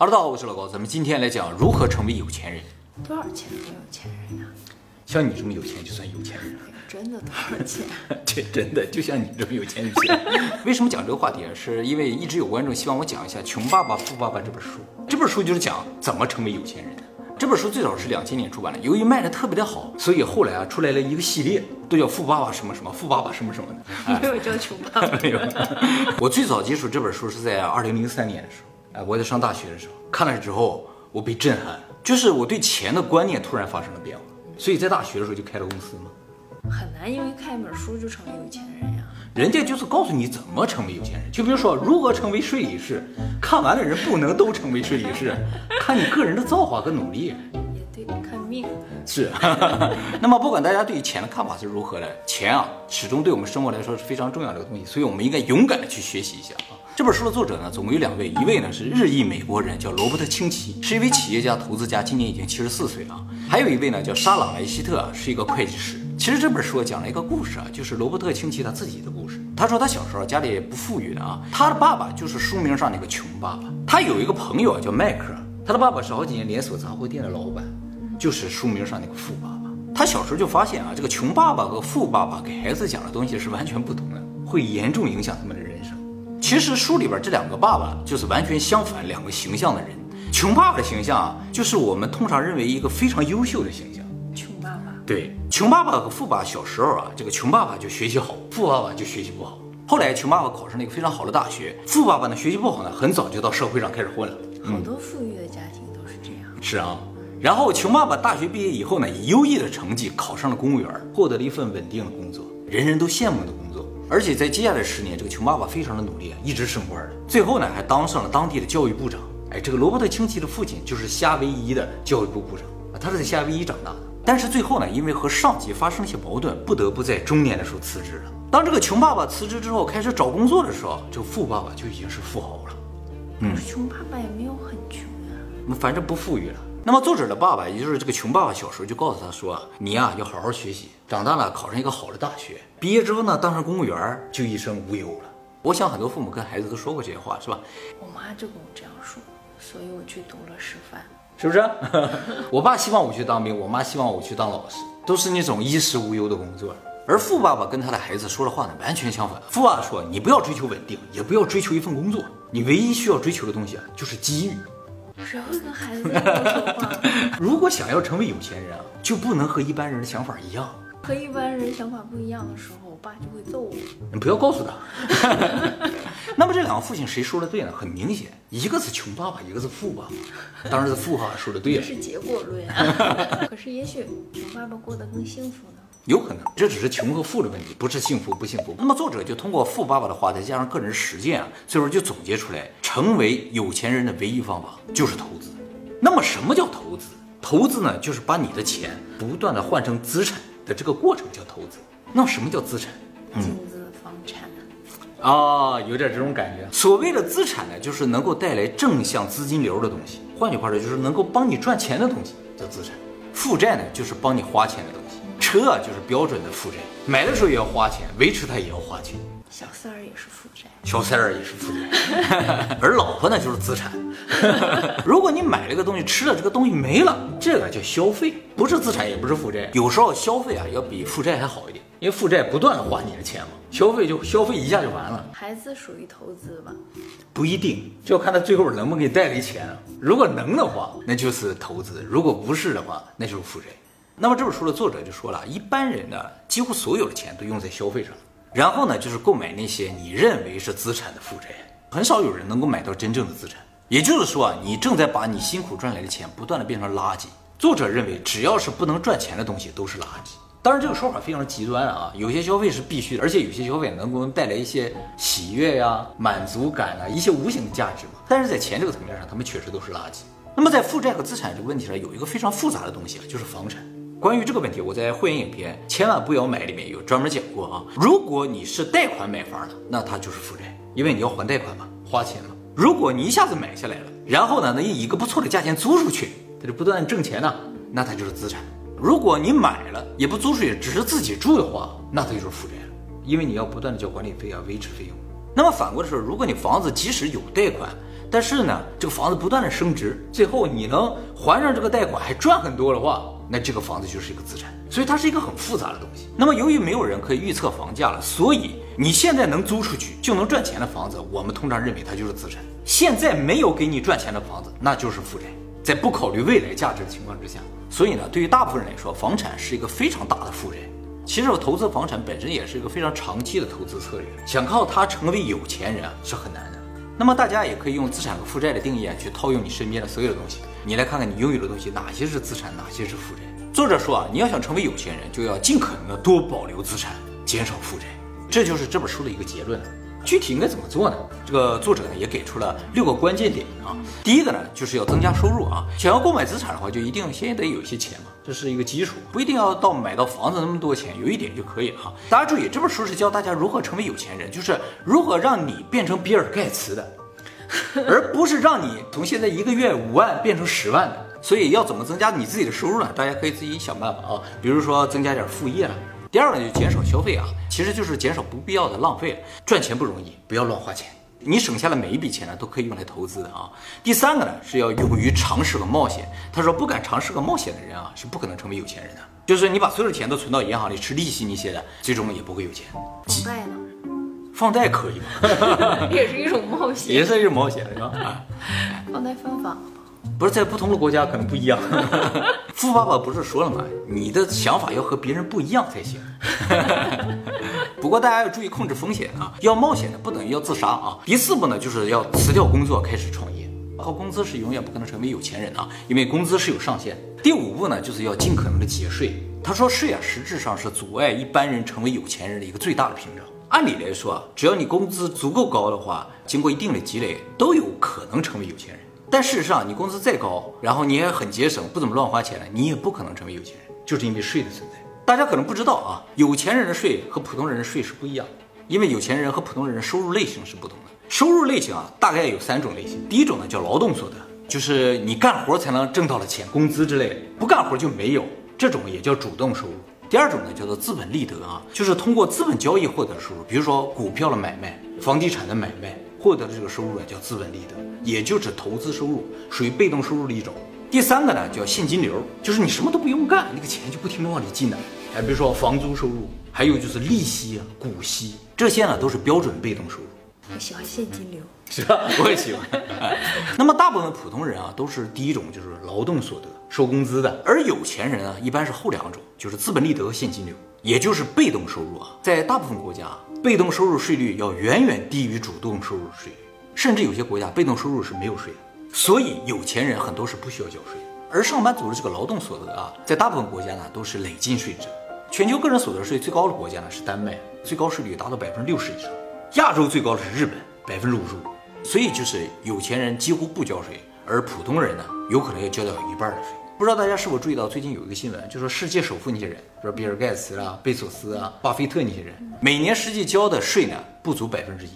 哈喽，大家好，我是老高，咱们今天来讲如何成为有钱人。多少钱的有钱人呀？像你这么有钱就算有钱人了。真的多少钱？这真的就像你这么有钱就行。为什么讲这个话题啊？是因为一直有观众希望我讲一下《穷爸爸富爸爸》这本书。这本书就是讲怎么成为有钱人的。这本书最早是两千年出版的，由于卖的特别的好，所以后来啊出来了一个系列，都叫富爸爸什么什么，富爸爸什么什么的。没有叫穷爸爸。没有。我最早接触这本书是在二零零三年的时候，哎，我在上大学的时候看了之后，我被震撼，就是我对钱的观念突然发生了变化。所以在大学的时候就开了公司嘛。很难因为看一本书就成为有钱人呀。人家就是告诉你怎么成为有钱人，就比如说如何成为税理士，看完的人不能都成为税理士，看你个人的造化和努力。也对，看命。是。那么不管大家对于钱的看法是如何的，钱啊始终对我们生活来说是非常重要的一个东西，所以我们应该勇敢的去学习一下啊。这本书的作者呢，总共有两位，一位呢是日裔美国人，叫罗伯特清崎，是一位企业家、投资家，今年已经七十四岁了。还有一位呢叫沙朗莱希特，是一个会计师。其实这本书讲了一个故事啊，就是罗伯特清崎他自己的故事。他说他小时候家里不富裕的啊，他的爸爸就是书名上那个穷爸爸。他有一个朋友啊叫迈克，他的爸爸是好几年连锁杂货店的老板，就是书名上那个富爸爸。他小时候就发现啊，这个穷爸爸和富爸爸给孩子讲的东西是完全不同的，会严重影响他们的人。其实书里边这两个爸爸就是完全相反两个形象的人。穷爸爸的形象啊，就是我们通常认为一个非常优秀的形象。穷爸爸。对，穷爸爸和富爸爸小时候啊，这个穷爸爸就学习好，富爸爸就学习不好。后来穷爸爸考上了一个非常好的大学，富爸爸呢学习不好呢，很早就到社会上开始混了。好多富裕的家庭都是这样。是啊，然后穷爸爸大学毕业以后呢，以优异的成绩考上了公务员，获得了一份稳定的工作，人人都羡慕的工作。而且在接下来十年，这个穷爸爸非常的努力啊，一直升官了。最后呢，还当上了当地的教育部长。哎，这个罗伯特清崎的父亲就是夏威夷的教育部部长啊，他是在夏威夷长大的。但是最后呢，因为和上级发生了一些矛盾，不得不在中年的时候辞职了。当这个穷爸爸辞职之后，开始找工作的时候，这个富爸爸就已经是富豪了。嗯，穷爸爸也没有很穷啊，反正不富裕了。那么作者的爸爸，也就是这个穷爸爸，小时候就告诉他说：“你呀，要好好学习，长大了考上一个好的大学，毕业之后呢，当上公务员，就一生无忧了。”我想很多父母跟孩子都说过这些话，是吧？我妈就跟我这样说，所以我去读了师范，是不是？我爸希望我去当兵，我妈希望我去当老师，都是那种衣食无忧的工作。而富爸爸跟他的孩子说的话呢，完全相反。富爸爸说：“你不要追求稳定，也不要追求一份工作，你唯一需要追求的东西啊，就是机遇。”谁会跟孩子说话？如果想要成为有钱人啊，就不能和一般人的想法一样。和一般人想法不一样的时候，我爸就会揍我。你不要告诉他。那么这两个父亲谁说的对呢？很明显，一个是穷爸爸，一个是富爸爸。当然是富爸爸说的对了。是结果论啊。可是也许穷爸爸过得更幸福呢。有可能，这只是穷和富的问题，不是幸福不幸福。那么作者就通过富爸爸的话，再加上个人实践啊，最后就总结出来，成为有钱人的唯一方法就是投资。那么什么叫投资？投资呢，就是把你的钱不断的换成资产的这个过程叫投资。那么什么叫资产？金子、房产。啊，有点这种感觉。所谓的资产呢，就是能够带来正向资金流的东西。换句话说，就是能够帮你赚钱的东西叫资产。负债呢，就是帮你花钱的东西。车啊，就是标准的负债，买的时候也要花钱，维持它也要花钱。小三儿也是负债，小三儿也是负债，而老婆呢就是资产。如果你买了个东西，吃了这个东西没了，这个叫消费，不是资产，也不是负债。有时候消费啊，要比负债还好一点，因为负债不断的花你的钱嘛，消费就消费一下就完了。孩子属于投资吧？不一定，就要看他最后能不能给你带来钱。如果能的话，那就是投资；如果不是的话，那就是负债。那么这本书的作者就说了，一般人呢，几乎所有的钱都用在消费上，然后呢，就是购买那些你认为是资产的负债，很少有人能够买到真正的资产。也就是说啊，你正在把你辛苦赚来的钱不断的变成垃圾。作者认为，只要是不能赚钱的东西都是垃圾。当然，这个说法非常极端啊，有些消费是必须的，而且有些消费能够带来一些喜悦呀、满足感啊，一些无形的价值嘛。但是在钱这个层面上，他们确实都是垃圾。那么在负债和资产这个问题上，有一个非常复杂的东西啊，就是房产。关于这个问题，我在会员影片《千万不要买》里面有专门讲过啊。如果你是贷款买房的，那它就是负债，因为你要还贷款嘛，花钱嘛。如果你一下子买下来了，然后呢，能以一个不错的价钱租出去，它就不断挣钱呢，那它就是资产。如果你买了也不租出去，只是自己住的话，那它就是负债，因为你要不断的交管理费啊、维持费用。那么反过来说，如果你房子即使有贷款，但是呢，这个房子不断的升值，最后你能还上这个贷款还赚很多的话，那这个房子就是一个资产。所以它是一个很复杂的东西。那么由于没有人可以预测房价了，所以你现在能租出去就能赚钱的房子，我们通常认为它就是资产。现在没有给你赚钱的房子，那就是负债。在不考虑未来价值的情况之下，所以呢，对于大部分人来说，房产是一个非常大的负债。其实我投资房产本身也是一个非常长期的投资策略，想靠它成为有钱人是很难。那么大家也可以用资产和负债的定义啊，去套用你身边的所有的东西，你来看看你拥有的东西哪些是资产，哪些是负债。作者说啊，你要想成为有钱人，就要尽可能的多保留资产，减少负债，这就是这本书的一个结论。具体应该怎么做呢？这个作者呢也给出了六个关键点啊。第一个呢，就是要增加收入啊。想要购买资产的话，就一定先得有一些钱嘛，这是一个基础，不一定要到买到房子那么多钱，有一点就可以了哈。大家注意，这本书是教大家如何成为有钱人，就是如何让你变成比尔盖茨的，而不是让你从现在一个月五万变成十万的。所以要怎么增加你自己的收入呢？大家可以自己想办法啊，比如说增加点副业了。第二个就减少消费啊，其实就是减少不必要的浪费。赚钱不容易，不要乱花钱。你省下的每一笔钱呢，都可以用来投资的啊。第三个呢，是要勇于尝试和冒险。他说，不敢尝试和冒险的人啊，是不可能成为有钱人的。就是你把所有的钱都存到银行里吃利息那些的，最终也不会有钱。放贷呢？放贷可以吗？也是一种冒险，也是一种冒险，是吧？放贷方法。不是在不同的国家可能不一样。富爸爸不是说了吗？你的想法要和别人不一样才行。不过大家要注意控制风险啊，要冒险的不等于要自杀啊。第四步呢，就是要辞掉工作开始创业。靠工资是永远不可能成为有钱人啊，因为工资是有上限。第五步呢，就是要尽可能的节税。他说税啊，实质上是阻碍一般人成为有钱人的一个最大的屏障。按理来说啊，只要你工资足够高的话，经过一定的积累，都有可能成为有钱人。但事实上，你工资再高，然后你也很节省，不怎么乱花钱，你也不可能成为有钱人，就是因为税的存在。大家可能不知道啊，有钱人的税和普通人的税是不一样的，因为有钱人和普通人收入类型是不同的。收入类型啊，大概有三种类型。第一种呢叫劳动所得，就是你干活才能挣到的钱，工资之类的，不干活就没有，这种也叫主动收入。第二种呢叫做资本利得啊，就是通过资本交易获得收入，比如说股票的买卖、房地产的买卖。获得的这个收入啊，叫资本利得，也就是投资收入，属于被动收入的一种。第三个呢，叫现金流，就是你什么都不用干，那个钱就不停的往里进的。哎，比如说房租收入，还有就是利息啊、股息，这些呢都是标准被动收入。我喜欢现金流，是吧？我也喜欢。那么大部分普通人啊，都是第一种，就是劳动所得，收工资的。而有钱人啊，一般是后两种，就是资本利得和现金流，也就是被动收入啊。在大部分国家。被动收入税率要远远低于主动收入税率，甚至有些国家被动收入是没有税的。所以有钱人很多是不需要交税。而上班族的这个劳动所得啊，在大部分国家呢都是累进税制。全球个人所得税最高的国家呢是丹麦，最高税率达到百分之六十以上。亚洲最高的是日本，百分之五十五。所以就是有钱人几乎不交税，而普通人呢有可能要交掉一半的税。不知道大家是否注意到，最近有一个新闻，就说世界首富那些人，比如比尔盖茨啊、贝索斯啊、巴菲特那些人，每年实际交的税呢不足百分之一，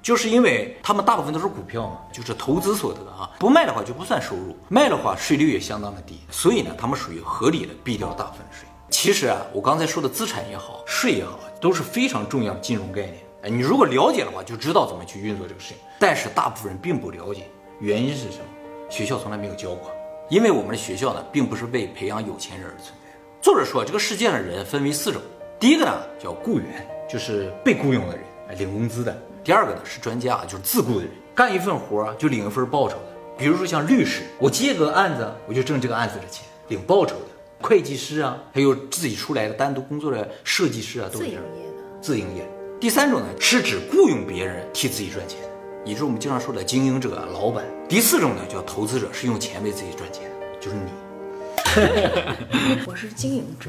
就是因为他们大部分都是股票嘛，就是投资所得啊，不卖的话就不算收入，卖的话税率也相当的低，所以呢，他们属于合理的避掉大部分税。其实啊，我刚才说的资产也好，税也好，都是非常重要的金融概念。哎，你如果了解的话，就知道怎么去运作这个事情。但是大部分人并不了解，原因是什么？学校从来没有教过。因为我们的学校呢，并不是为培养有钱人而存在的。作者说，这个世界上的人分为四种，第一个呢叫雇员，就是被雇佣的人，领工资的；第二个呢是专家，就是自雇的人，干一份活就领一份报酬的。比如说像律师，我接个案子，我就挣这个案子的钱，领报酬的；会计师啊，还有自己出来的单独工作的设计师啊，都是自营业的。自营业。第三种呢是指雇佣别人替自己赚钱。也就是我们经常说的经营者、老板。第四种呢，叫投资者，是用钱为自己赚钱，就是你。我是经营者，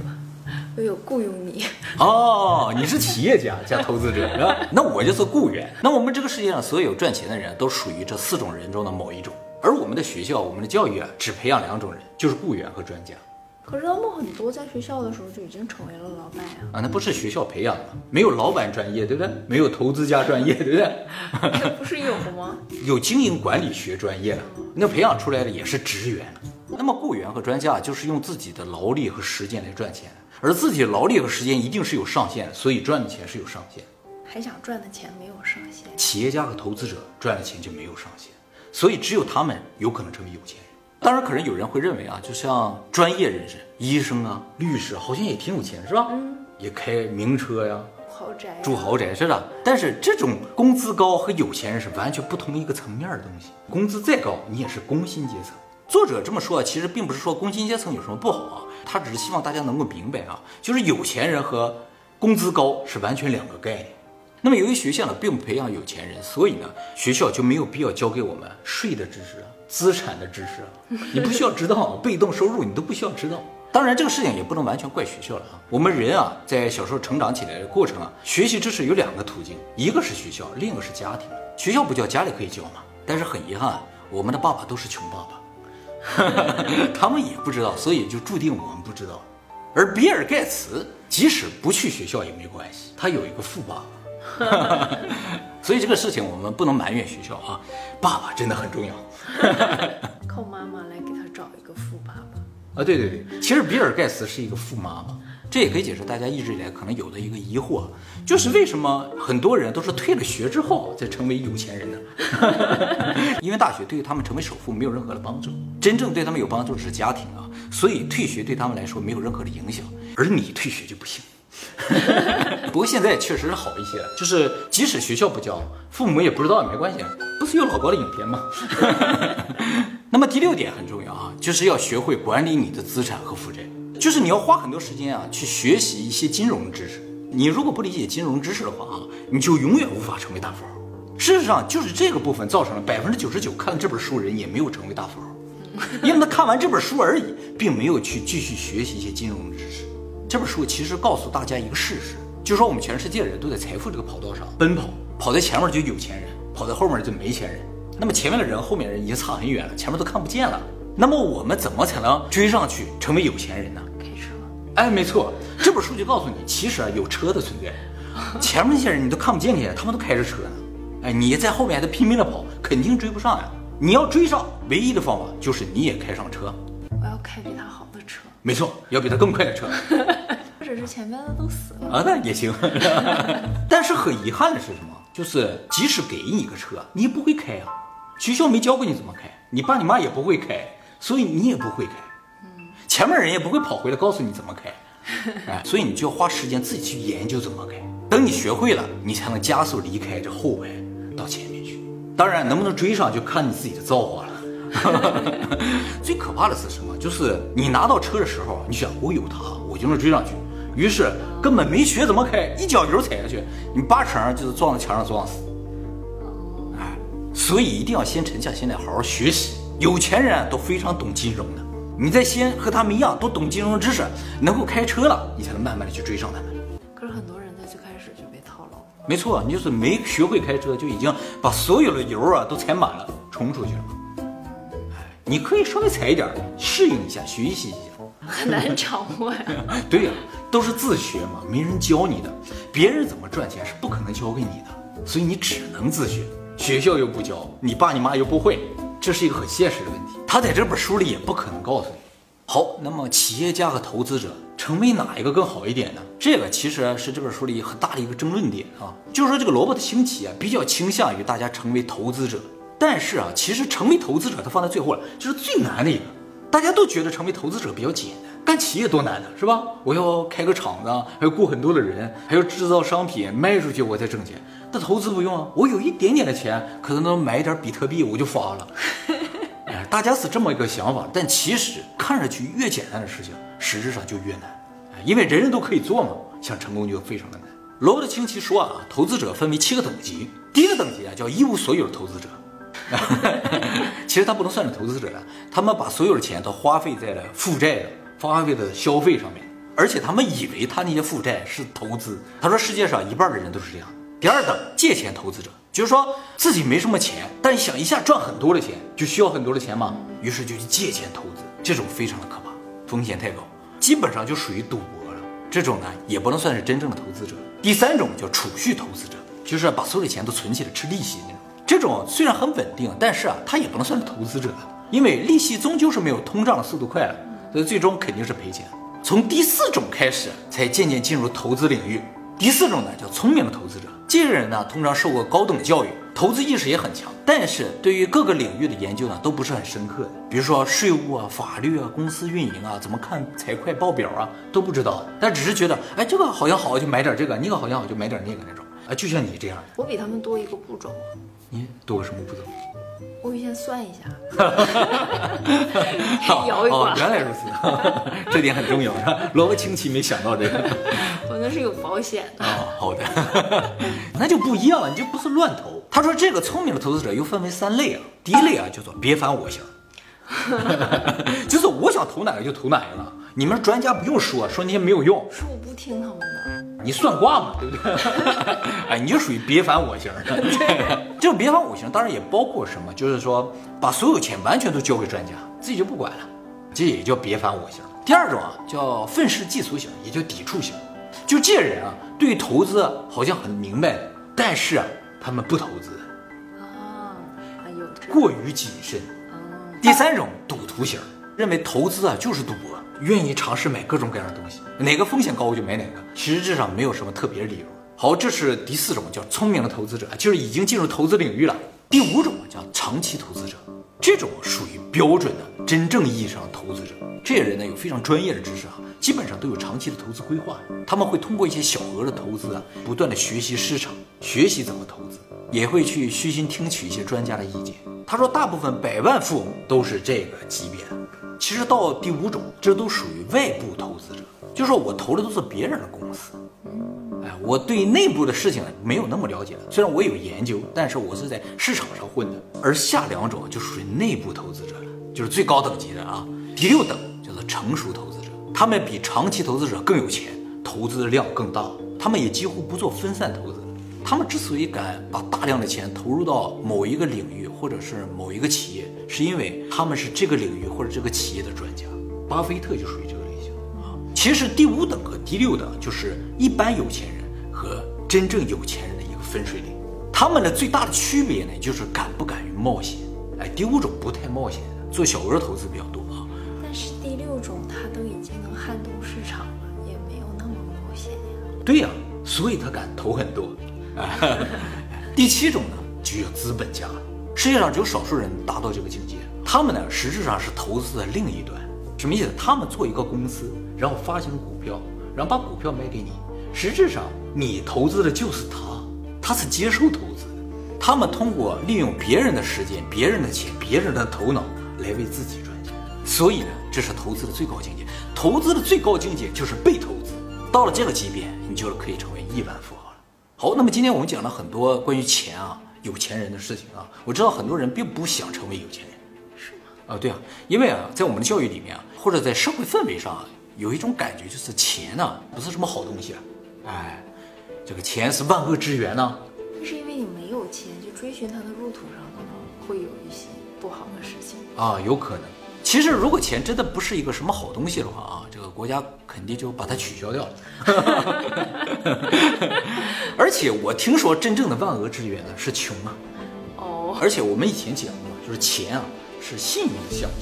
我有雇佣你。哦，你是企业家加投资者，是吧？那我就是雇员。那我们这个世界上所有赚钱的人都属于这四种人中的某一种。而我们的学校，我们的教育啊，只培养两种人，就是雇员和专家。可是他们很多在学校的时候就已经成为了老板呀！啊，那不是学校培养的，没有老板专业，对不对？没有投资家专业，对不对？这 不是有吗？有经营管理学专业的，那培养出来的也是职员。那么雇员和专家就是用自己的劳力和时间来赚钱，而自己的劳力和时间一定是有上限的，所以赚的钱是有上限。还想赚的钱没有上限。企业家和投资者赚的钱就没有上限。所以只有他们有可能成为有钱人。当然，可能有人会认为啊，就像专业人士，医生啊、律师，好像也挺有钱，是吧？嗯，也开名车呀，豪宅，住豪宅是的。但是这种工资高和有钱人是完全不同一个层面的东西。工资再高，你也是工薪阶层。作者这么说啊，其实并不是说工薪阶层有什么不好啊，他只是希望大家能够明白啊，就是有钱人和工资高是完全两个概念。那么由于学校呢并不培养有钱人，所以呢学校就没有必要教给我们税的知识啊、资产的知识，你不需要知道被动收入，你都不需要知道。当然这个事情也不能完全怪学校了啊，我们人啊在小时候成长起来的过程啊，学习知识有两个途径，一个是学校，另一个是家庭。学校不教，家里可以教嘛。但是很遗憾，我们的爸爸都是穷爸爸。他们也不知道，所以就注定我们不知道。而比尔盖茨即使不去学校也没关系，他有一个富爸爸。所以这个事情我们不能埋怨学校啊，爸爸真的很重要。靠妈妈来给他找一个富爸爸啊！对对对，其实比尔盖茨是一个富妈妈。这也可以解释大家一直以来可能有的一个疑惑，就是为什么很多人都是退了学之后再成为有钱人呢？因为大学对于他们成为首富没有任何的帮助，真正对他们有帮助的是家庭啊，所以退学对他们来说没有任何的影响，而你退学就不行。不过现在确实是好一些，就是即使学校不教，父母也不知道也没关系，不是有老高的影片吗？那么第六点很重要啊，就是要学会管理你的资产和负债。就是你要花很多时间啊，去学习一些金融知识。你如果不理解金融知识的话啊，你就永远无法成为大富豪。事实上，就是这个部分造成了百分之九十九看了这本书人也没有成为大富豪，因为他看完这本书而已，并没有去继续学习一些金融知识。这本书其实告诉大家一个事实，就说我们全世界人都在财富这个跑道上奔跑，跑在前面就有钱人，跑在后面就没钱人。那么前面的人，后面人已经差很远了，前面都看不见了。那么我们怎么才能追上去成为有钱人呢？开车。哎，没错，这本书就告诉你，其实啊有车的存在，前面那些人你都看不见去，他们都开着车呢。哎，你在后面还在拼命的跑，肯定追不上呀。你要追上，唯一的方法就是你也开上车。我要开比他好的车。没错，要比他更快的车。是前面的都死了啊，那也行。但是很遗憾的是什么？就是即使给你个车，你也不会开啊。学校没教过你怎么开，你爸你妈也不会开。所以你也不会开，嗯前面人也不会跑回来告诉你怎么开，哎，所以你就要花时间自己去研究怎么开。等你学会了，你才能加速离开这后排到前面去。当然，能不能追上就看你自己的造化了。最可怕的是什么？就是你拿到车的时候，你想我有它，我就能追上去。于是根本没学怎么开，一脚油踩下去，你八成就是撞在墙上撞死。哎，所以一定要先沉下心来好好学习。有钱人都非常懂金融的，你在先和他们一样都懂金融知识，能够开车了，你才能慢慢的去追上他们。可是很多人在最开始就被套牢。没错，你就是没学会开车，就已经把所有的油啊都踩满了，冲出去了。哎，你可以稍微踩一点，适应一下，学习一下。很难掌握呀。对呀，都是自学嘛，没人教你的，别人怎么赚钱是不可能教给你的，所以你只能自学。学校又不教，你爸你妈又不会。这是一个很现实的问题，他在这本书里也不可能告诉你。好，那么企业家和投资者成为哪一个更好一点呢？这个其实是这本书里很大的一个争论点啊，就是说这个萝卜的兴起啊，比较倾向于大家成为投资者。但是啊，其实成为投资者，他放在最后了，就是最难的一个。大家都觉得成为投资者比较简单，干企业多难呢，是吧？我要开个厂子，还要雇很多的人，还要制造商品卖出去，我才挣钱。那投资不用啊，我有一点点的钱，可能能买一点比特币，我就发了。哎，大家是这么一个想法，但其实看上去越简单的事情，实质上就越难。哎，因为人人都可以做嘛，想成功就非常的难。罗伯特清崎说啊，投资者分为七个等级，第一个等级啊叫一无所有的投资者。其实他不能算是投资者了，他们把所有的钱都花费在了负债的、花费的消费上面，而且他们以为他那些负债是投资。他说世界上一半的人都是这样。第二等借钱投资者，就是说自己没什么钱，但想一下赚很多的钱，就需要很多的钱嘛，于是就去借钱投资，这种非常的可怕，风险太高，基本上就属于赌博了。这种呢也不能算是真正的投资者。第三种叫储蓄投资者，就是把所有的钱都存起来吃利息那种。这种虽然很稳定，但是啊，他也不能算是投资者，因为利息终究是没有通胀的速度快了，所以最终肯定是赔钱。从第四种开始，才渐渐进入投资领域。第四种呢叫聪明的投资者。这些人呢，通常受过高等教育，投资意识也很强，但是对于各个领域的研究呢，都不是很深刻。比如说税务啊、法律啊、公司运营啊、怎么看财会报表啊，都不知道。但只是觉得，哎，这个好像好，就买点这个；那个好像好，就买点那个那种。啊，就像你这样的，我比他们多一个步骤。你多个什么步骤？我预先算一下，摇一哦，卦。原来如此，这点很重要，是吧？萝卜青奇没想到这个。我那是有保险的。哦，好的，那就不一样了，你就不是乱投。他说这个聪明的投资者又分为三类啊，第一类啊叫做别烦我型，就是我想投哪个就投哪个了，你们专家不用说，说那些没有用，是我不听他们的。你算卦嘛，对不对？哎，你就属于别烦我型的。这种别烦我型当然也包括什么，就是说把所有钱完全都交给专家，自己就不管了，这也叫别烦我型。第二种啊叫愤世嫉俗型，也叫抵触型。就这人啊，对于投资好像很明白，但是啊，他们不投资，啊，过于谨慎。啊，第三种赌徒型，认为投资啊就是赌博，愿意尝试买各种各样的东西，哪个风险高我就买哪个，实质上没有什么特别理由。好，这是第四种叫聪明的投资者，就是已经进入投资领域了。第五种叫长期投资者，这种属于标准的真正意义上的投资者。这些人呢有非常专业的知识啊，基本上都有长期的投资规划。他们会通过一些小额的投资啊，不断的学习市场，学习怎么投资，也会去虚心听取一些专家的意见。他说，大部分百万富翁都是这个级别的。其实到第五种，这都属于外部投资者，就是说我投的都是别人的公司。哎，我对内部的事情没有那么了解，虽然我有研究，但是我是在市场上混的。而下两种就属于内部投资者了，就是最高等级的啊。第六等叫做成熟投资者，他们比长期投资者更有钱，投资的量更大，他们也几乎不做分散投资。他们之所以敢把大量的钱投入到某一个领域或者是某一个企业，是因为他们是这个领域或者这个企业的专家。巴菲特就属于这个类型啊。其实第五等和第六等就是一般有钱人和真正有钱人的一个分水岭。他们的最大的区别呢，就是敢不敢于冒险。哎，第五种不太冒险的，做小额投资比较多啊。但是第六种他都已经能撼动市场了，也没有那么冒险呀。对呀、所以他敢投很多。哎，第七种呢，就有资本家。世界上只有少数人达到这个境界，他们呢实质上是投资的另一端。什么意思？他们做一个公司，然后发行股票，然后把股票卖给你，实质上你投资的就是他，他是接受投资的。他们通过利用别人的时间、别人的钱、别人的头脑来为自己赚钱。所以呢，这是投资的最高境界。投资的最高境界就是被投资。到了这个级别，你就是可以成为亿万富豪。好，那么今天我们讲了很多关于钱啊、有钱人的事情啊。我知道很多人并不想成为有钱人，是吗？啊，对啊，因为啊，在我们的教育里面啊，或者在社会氛围上啊，有一种感觉就是钱呢、不是什么好东西啊。哎，这个钱是万恶之源呢、那是因为你没有钱，就追寻它的路途上可能会有一些不好的事情。啊，有可能。其实，如果钱真的不是一个什么好东西的话啊，这个国家肯定就把它取消掉了。而且我听说，真正的万恶之源呢是穷啊。哦，而且我们以前讲过，就是钱啊是信用的象征，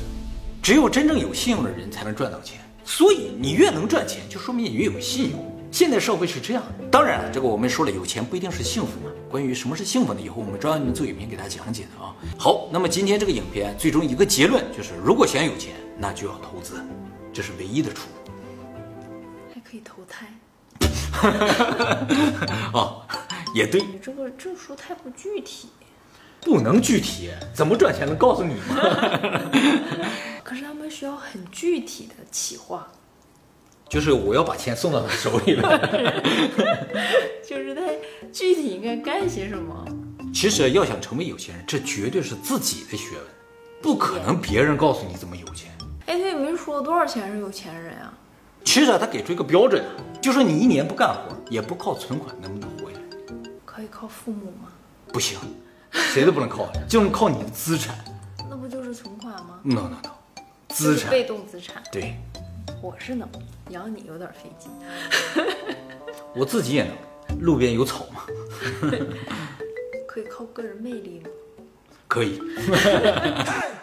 只有真正有信用的人才能赚到钱。所以你越能赚钱，就说明你越有信用。现在社会是这样的。当然了，这个我们说了，有钱不一定是幸福嘛。关于什么是幸福呢？以后我们专门做影片给大家讲解的啊。好，那么今天这个影片最终一个结论就是，如果想有钱，那就要投资，这是唯一的出路。还可以投胎。哦，也对，你这个证书太不具体。不能具体，怎么赚钱能告诉你吗？可是他们需要很具体的企划，就是我要把钱送到他手里了。就是他具体应该干些什么。其实要想成为有钱人，这绝对是自己的学问，不可能别人告诉你怎么有钱。哎，他也没说多少钱是有钱人啊。其实啊他给出一个标准，就说你一年不干活，也不靠存款，能不能活下来？可以靠父母吗？不行，谁都不能靠，就是靠你的资产。那不就是存款吗？no no no，资产被动资产。对我是能，养你有点费劲。我自己也能，路边有草吗，可以靠个人魅力吗？可以。干